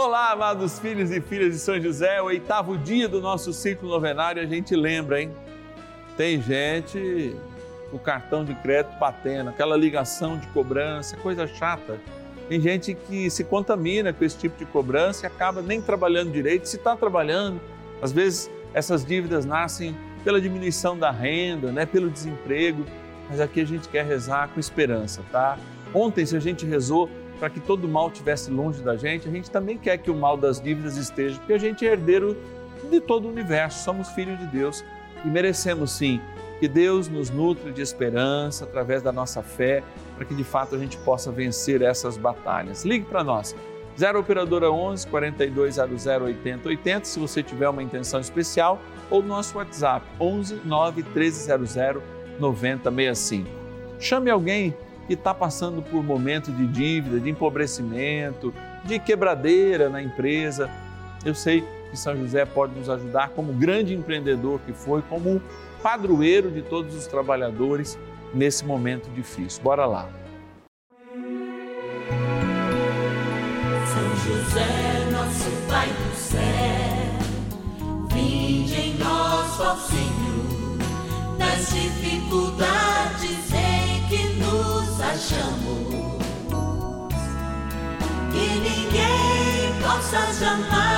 Olá, amados filhos e filhas de São José, o oitavo dia do nosso ciclo novenário, a gente lembra, hein? Tem gente, o cartão de crédito batendo, aquela ligação de cobrança, coisa chata. Tem gente que se contamina com esse tipo de cobrança e acaba nem trabalhando direito. Se está trabalhando, às vezes essas dívidas nascem pela diminuição da renda, né, pelo desemprego, mas aqui a gente quer rezar com esperança, tá? Ontem, se a gente rezou para que todo mal estivesse longe da gente, a gente também quer que o mal das dívidas esteja, porque a gente é herdeiro de todo o universo, somos filhos de Deus e merecemos sim que Deus nos nutre de esperança através da nossa fé, para que de fato a gente possa vencer essas batalhas. Ligue para nós. 0 operadora 11 4200 80 80 se você tiver uma intenção especial ou no nosso WhatsApp 11 9 1300 9065. Chame alguém que está passando por momento de dívida, de empobrecimento, de quebradeira na empresa. Eu sei que São José pode nos ajudar como grande empreendedor que foi, como padroeiro de todos os trabalhadores nesse momento difícil. Bora lá. São José, nosso Pai do céu, em Senhor, nas dificuldades achamos. Que ninguém possa jamais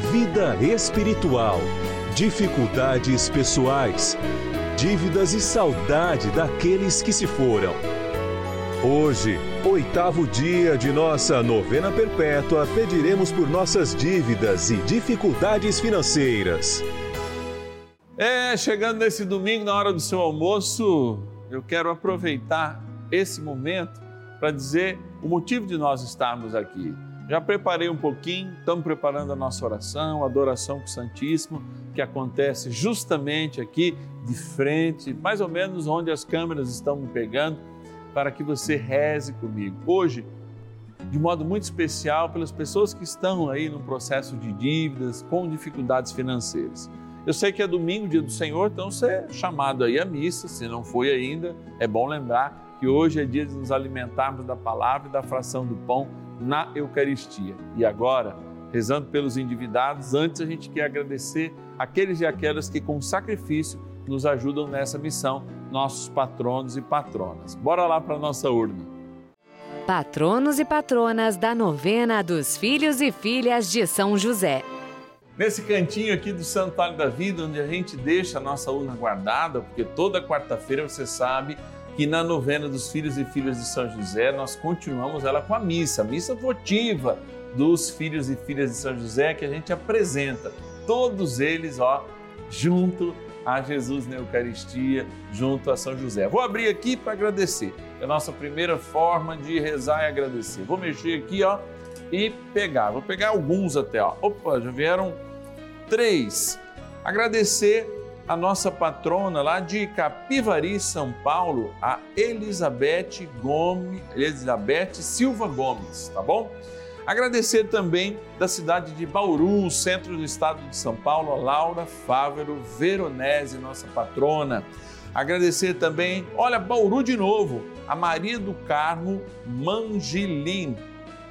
vida espiritual, dificuldades pessoais, dívidas e saudade daqueles que se foram. Hoje, oitavo dia de nossa novena perpétua, pediremos por nossas dívidas e dificuldades financeiras. É, chegando nesse domingo, na hora do seu almoço, eu quero aproveitar esse momento para dizer o motivo de nós estarmos aqui. Já preparei um pouquinho, estamos preparando a nossa oração, a adoração com o Santíssimo, que acontece justamente aqui de frente, mais ou menos onde as câmeras estão me pegando, para que você reze comigo. Hoje, de modo muito especial, pelas pessoas que estão aí no processo de dívidas, com dificuldades financeiras. Eu sei que é domingo, dia do Senhor, então você é chamado aí à missa, se não foi ainda, é bom lembrar que hoje é dia de nos alimentarmos da palavra e da fração do pão na Eucaristia. E agora, rezando pelos endividados, antes a gente quer agradecer aqueles e aquelas que com sacrifício nos ajudam nessa missão, nossos patronos e patronas. Bora lá para a nossa urna. Patronos e patronas da novena dos filhos e filhas de São José. Nesse cantinho aqui do Santuário da Vida, onde a gente deixa a nossa urna guardada, porque toda quarta-feira você sabe que na novena dos filhos e filhas de São José nós continuamos ela com a missa, a missa votiva dos filhos e filhas de São José que a gente apresenta, todos eles, ó, junto a Jesus na Eucaristia, junto a São José. Vou abrir aqui para agradecer. É a nossa primeira forma de rezar e agradecer. Vou mexer aqui, ó, e pegar. Vou pegar alguns até, ó. Opa, já vieram três. Agradecer a nossa patrona lá de Capivari, São Paulo, a Elizabeth Gomes, Elizabeth Silva Gomes, tá bom? Agradecer também da cidade de Bauru, centro do estado de São Paulo, a Laura Fávero Veronese, nossa patrona. Agradecer também, olha, Bauru de novo, a Maria do Carmo Mangilim,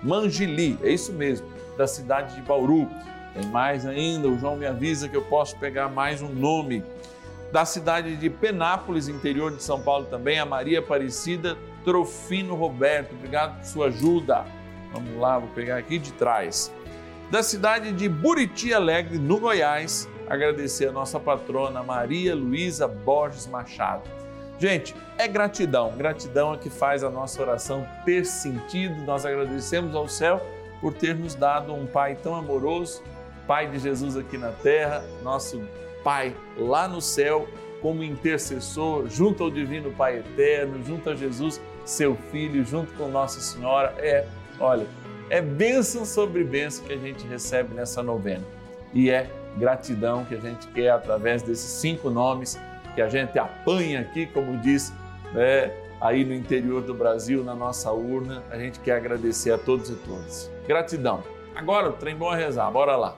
Mangili, é isso mesmo, da cidade de Bauru. Tem mais ainda, o João me avisa que eu posso pegar mais um nome. Da cidade de Penápolis, interior de São Paulo também, a Maria Aparecida Trofino Roberto. Obrigado por sua ajuda. Vamos lá, vou pegar aqui de trás. Da cidade de Buriti Alegre, no Goiás, agradecer a nossa patrona Maria Luísa Borges Machado. Gente, é gratidão, gratidão é que faz a nossa oração ter sentido. Nós agradecemos ao céu por ter nos dado um Pai tão amoroso, Pai de Jesus aqui na terra, nosso Pai lá no céu, como intercessor, junto ao Divino Pai Eterno, junto a Jesus, seu Filho, junto com Nossa Senhora. É, olha, é bênção sobre bênção que a gente recebe nessa novena. E é gratidão que a gente quer através desses cinco nomes que a gente apanha aqui, como diz, né, aí no interior do Brasil, na nossa urna. A gente quer agradecer a todos e todas. Gratidão. Agora o trem bom rezar, bora lá.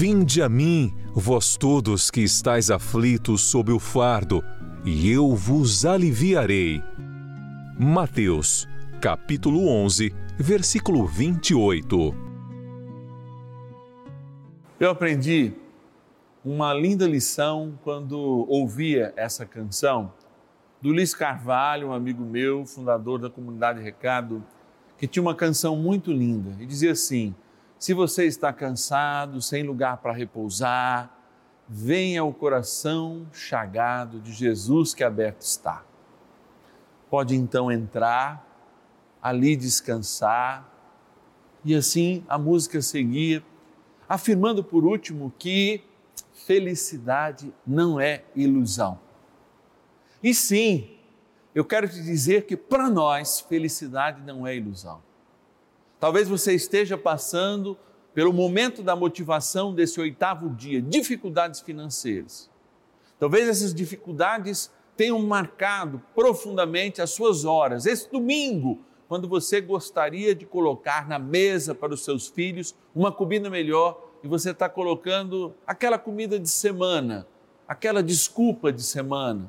Vinde a mim, vós todos que estáis aflitos sob o fardo, e eu vos aliviarei. Mateus, capítulo 11, versículo 28. Eu aprendi uma linda lição quando ouvia essa canção do Luiz Carvalho, um amigo meu, fundador da comunidade Recado, que tinha uma canção muito linda e dizia assim: Se você está cansado, sem lugar para repousar, venha ao coração chagado de Jesus que aberto está. Pode então entrar, ali descansar, e assim a música seguia, afirmando por último que felicidade não é ilusão. E sim, eu quero te dizer que para nós felicidade não é ilusão. Talvez você esteja passando pelo momento da motivação desse oitavo dia, dificuldades financeiras. Talvez essas dificuldades tenham marcado profundamente as suas horas. Esse domingo, quando você gostaria de colocar na mesa para os seus filhos uma comida melhor e você está colocando aquela comida de semana, aquela desculpa de semana.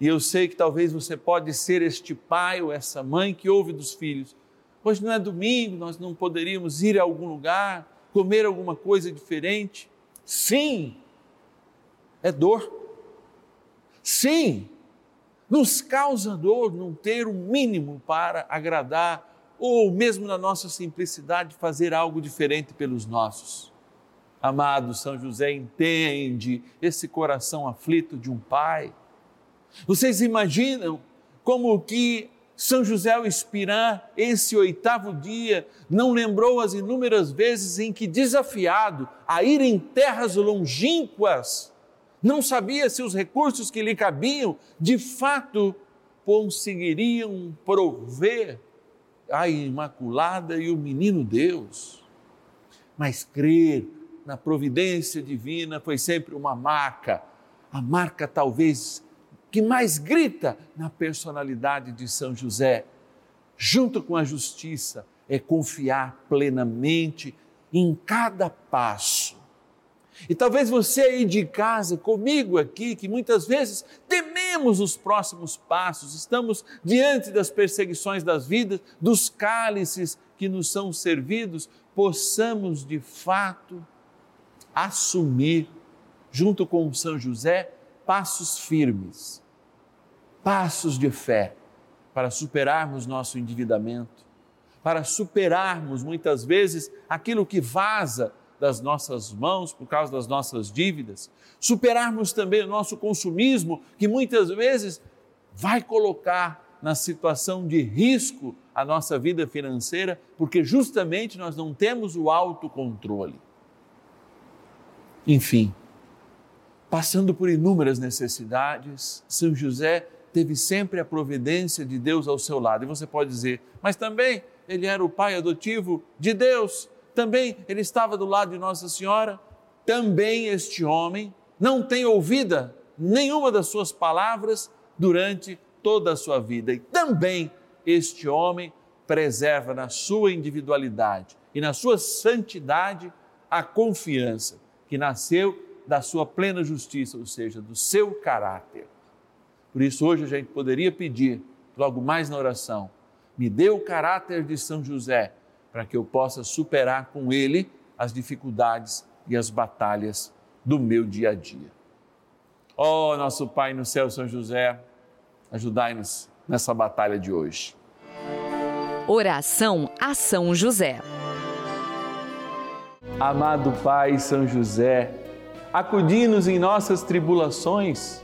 E eu sei que talvez você pode ser este pai ou essa mãe que ouve dos filhos. Hoje não é domingo, nós não poderíamos ir a algum lugar, comer alguma coisa diferente. Sim, é dor. Sim, nos causa dor não ter o mínimo para agradar ou mesmo na nossa simplicidade fazer algo diferente pelos nossos. Amado São José, entende esse coração aflito de um pai. Vocês imaginam como que São José ao inspirar esse oitavo dia não lembrou as inúmeras vezes em que desafiado a ir em terras longínquas, não sabia se os recursos que lhe cabiam de fato conseguiriam prover a Imaculada e o menino Deus. Mas crer na providência divina foi sempre uma marca, a marca talvez que mais grita na personalidade de São José, junto com a justiça, é confiar plenamente em cada passo. E talvez você aí de casa, comigo aqui, que muitas vezes tememos os próximos passos, estamos diante das perseguições das vidas, dos cálices que nos são servidos, possamos de fato assumir, junto com São José, passos firmes, passos de fé para superarmos nosso endividamento, para superarmos muitas vezes aquilo que vaza das nossas mãos por causa das nossas dívidas, superarmos também o nosso consumismo, que muitas vezes vai colocar na situação de risco a nossa vida financeira, porque justamente nós não temos o autocontrole. Enfim, passando por inúmeras necessidades, São José teve sempre a providência de Deus ao seu lado. E você pode dizer, mas também ele era o pai adotivo de Deus também ele estava do lado de Nossa Senhora, também este homem não tem ouvida nenhuma das suas palavras durante toda a sua vida. E também este homem preserva na sua individualidade e na sua santidade a confiança que nasceu da sua plena justiça, ou seja, do seu caráter. Por isso, hoje a gente poderia pedir, logo mais na oração, me dê o caráter de São José para que eu possa superar com Ele as dificuldades e as batalhas do meu dia a dia. Ó oh, nosso Pai no céu, São José, ajudai-nos nessa batalha de hoje. Oração a São José. Amado Pai São José, acudi-nos em nossas tribulações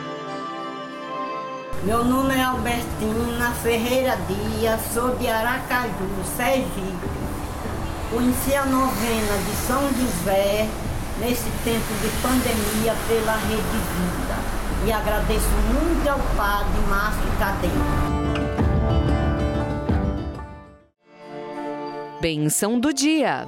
Meu nome é Albertina Ferreira Dias, sou de Aracaju, Sergipe. Conheci a novena de São José nesse tempo de pandemia pela Rede Vida. E agradeço muito ao Padre Márcio Cadeiro. Benção do dia.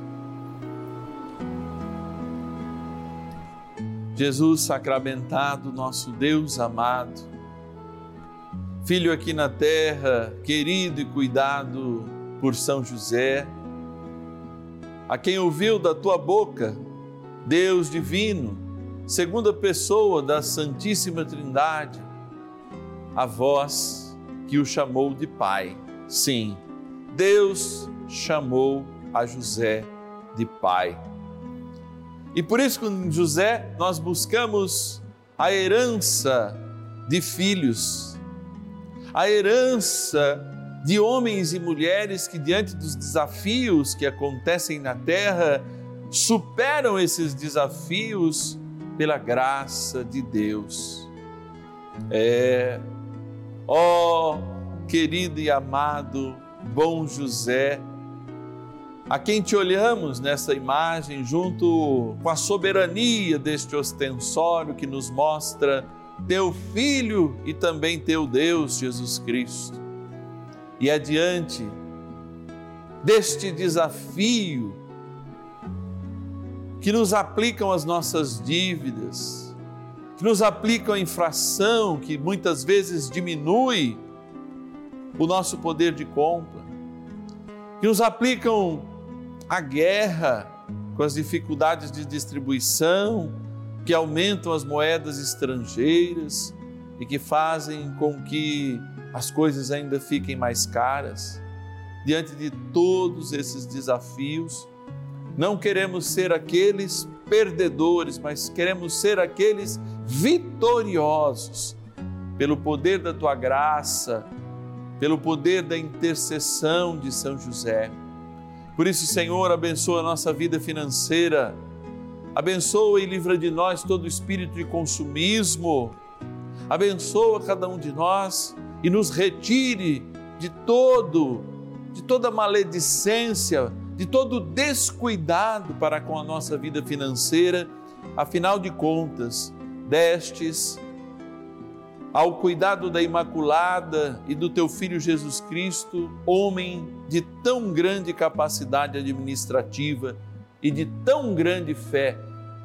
Jesus sacramentado, nosso Deus amado, Filho aqui na terra, querido e cuidado por São José, a quem ouviu da tua boca, Deus divino, segunda pessoa da Santíssima Trindade, a voz que o chamou de Pai. Sim, Deus chamou a José de Pai. E por isso, com José, nós buscamos a herança de filhos, a herança de homens e mulheres que, diante dos desafios que acontecem na terra, superam esses desafios pela graça de Deus. É, ó querido e amado, bom José, a quem te olhamos nessa imagem, junto com a soberania deste ostensório que nos mostra teu Filho e também teu Deus, Jesus Cristo. E adiante deste desafio que nos aplicam as nossas dívidas, que nos aplicam a infração, que muitas vezes diminui o nosso poder de compra, que nos aplicam a guerra com as dificuldades de distribuição, que aumentam as moedas estrangeiras e que fazem com que as coisas ainda fiquem mais caras. Diante de todos esses desafios, não queremos ser aqueles perdedores, mas queremos ser aqueles vitoriosos pelo poder da tua graça, pelo poder da intercessão de São José. Por isso, Senhor, abençoa a nossa vida financeira, abençoa e livra de nós todo espírito de consumismo, abençoa cada um de nós e nos retire de todo, de toda maledicência, de todo descuidado para com a nossa vida financeira, afinal de contas, destes ao cuidado da Imaculada e do teu Filho Jesus Cristo, homem de tão grande capacidade administrativa e de tão grande fé,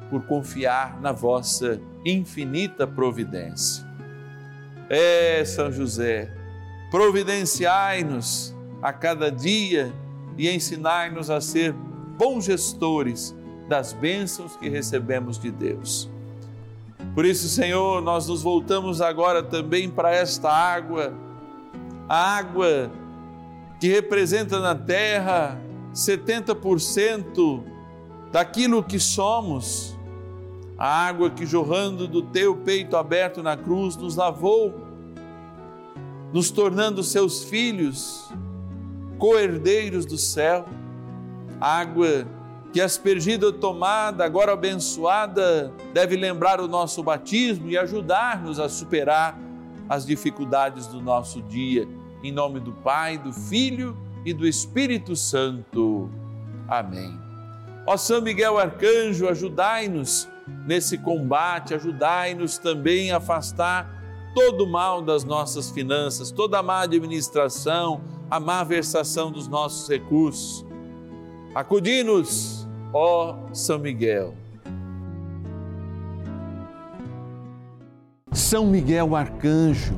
por confiar na vossa infinita providência. É, São José, providenciai-nos a cada dia e ensinai-nos a ser bons gestores das bênçãos que recebemos de Deus por isso, Senhor, nós nos voltamos agora também para esta água, a água que representa na terra 70% daquilo que somos, a água que jorrando do teu peito aberto na cruz nos lavou, nos tornando seus filhos, co-herdeiros do céu, água que aspergida tomada, agora abençoada, deve lembrar o nosso batismo e ajudar-nos a superar as dificuldades do nosso dia. Em nome do Pai, do Filho e do Espírito Santo. Amém. Ó São Miguel Arcanjo, ajudai-nos nesse combate, ajudai-nos também a afastar todo o mal das nossas finanças, toda a má administração, a má versação dos nossos recursos. Acudi-nos ó São Miguel. São Miguel Arcanjo,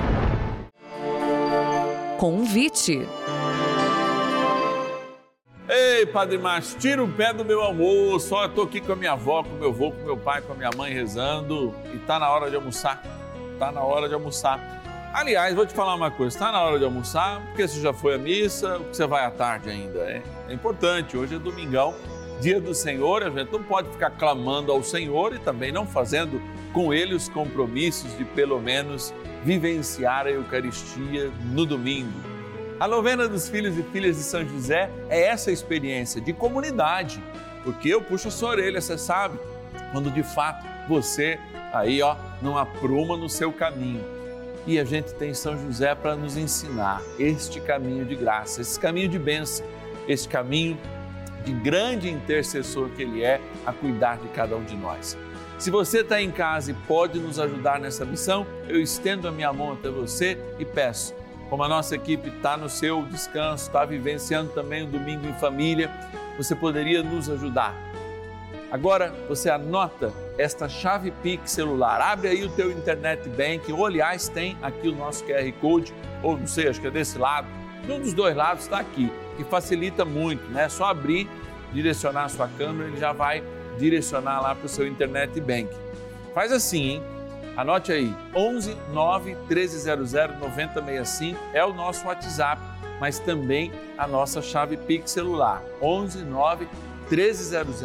Convite. Ei, Padre Márcio, tira o pé do meu almoço. Ó, eu tô aqui com a minha avó, com meu avô, com meu pai, com a minha mãe rezando e tá na hora de almoçar. Tá na hora de almoçar. Aliás, vou te falar uma coisa: está na hora de almoçar, porque você já foi à missa, você vai à tarde ainda. É, é importante, hoje é domingão, dia do Senhor, a gente não pode ficar clamando ao Senhor e também não fazendo com ele os compromissos de pelo menos vivenciar a Eucaristia no domingo. A novena dos filhos e filhas de São José é essa experiência de comunidade, porque eu puxo a sua orelha, você sabe, quando de fato você aí ó não apruma no seu caminho e a gente tem São José para nos ensinar este caminho de graça, esse caminho de bênção, este caminho de grande intercessor que Ele é a cuidar de cada um de nós. Se você está em casa e pode nos ajudar nessa missão, eu estendo a minha mão até você e peço, como a nossa equipe está no seu descanso, está vivenciando também o domingo em família, você poderia nos ajudar. Agora você anota esta chave Pix celular. Abre aí o teu internet bank, ou aliás tem aqui o nosso QR Code, ou não sei, acho que é desse lado. Um dos dois lados está aqui, que facilita muito, né? É só abrir, direcionar a sua câmera, ele já vai direcionar lá para o seu internet bank. Faz assim, hein? Anote aí, 11 9 1300 9065 é o nosso WhatsApp, mas também a nossa chave Pix celular, 11 9 1300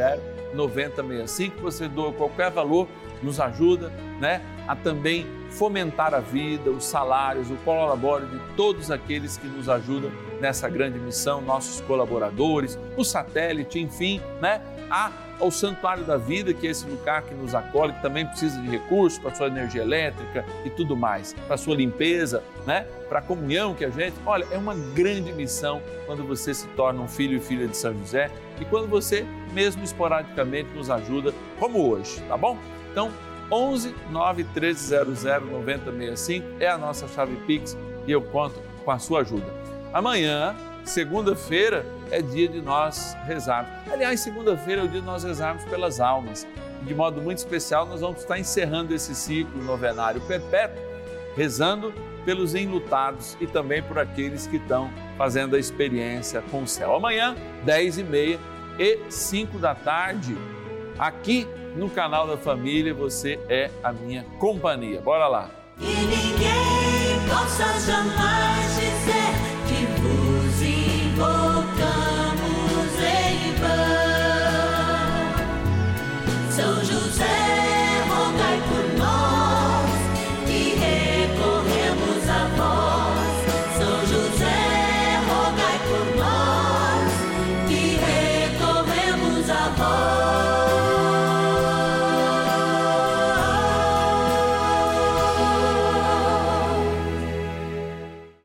9065. Você doa qualquer valor, nos ajuda né, a também fomentar a vida, os salários, o colabore de todos aqueles que nos ajudam nessa grande missão, nossos colaboradores, o satélite, enfim, né? A, ao Santuário da Vida, que é esse lugar que nos acolhe, que também precisa de recursos para sua energia elétrica e tudo mais, para sua limpeza, né? Para a comunhão que a gente, olha, é uma grande missão quando você se torna um filho e filha de São José e quando você, mesmo esporadicamente, nos ajuda, como hoje, tá bom? Então, 11 9 1300 9065 é a nossa chave Pix e eu conto com a sua ajuda. Amanhã, segunda-feira, é dia de nós rezarmos. Aliás, segunda-feira é o dia de nós rezarmos pelas almas. De modo muito especial, nós vamos estar encerrando esse ciclo novenário perpétuo, rezando pelos enlutados e também por aqueles que estão fazendo a experiência com o céu. Amanhã, 10 e meia e 5 da tarde, aqui no canal da família, você é a minha companhia. Bora lá! E ninguém possa jamais dizer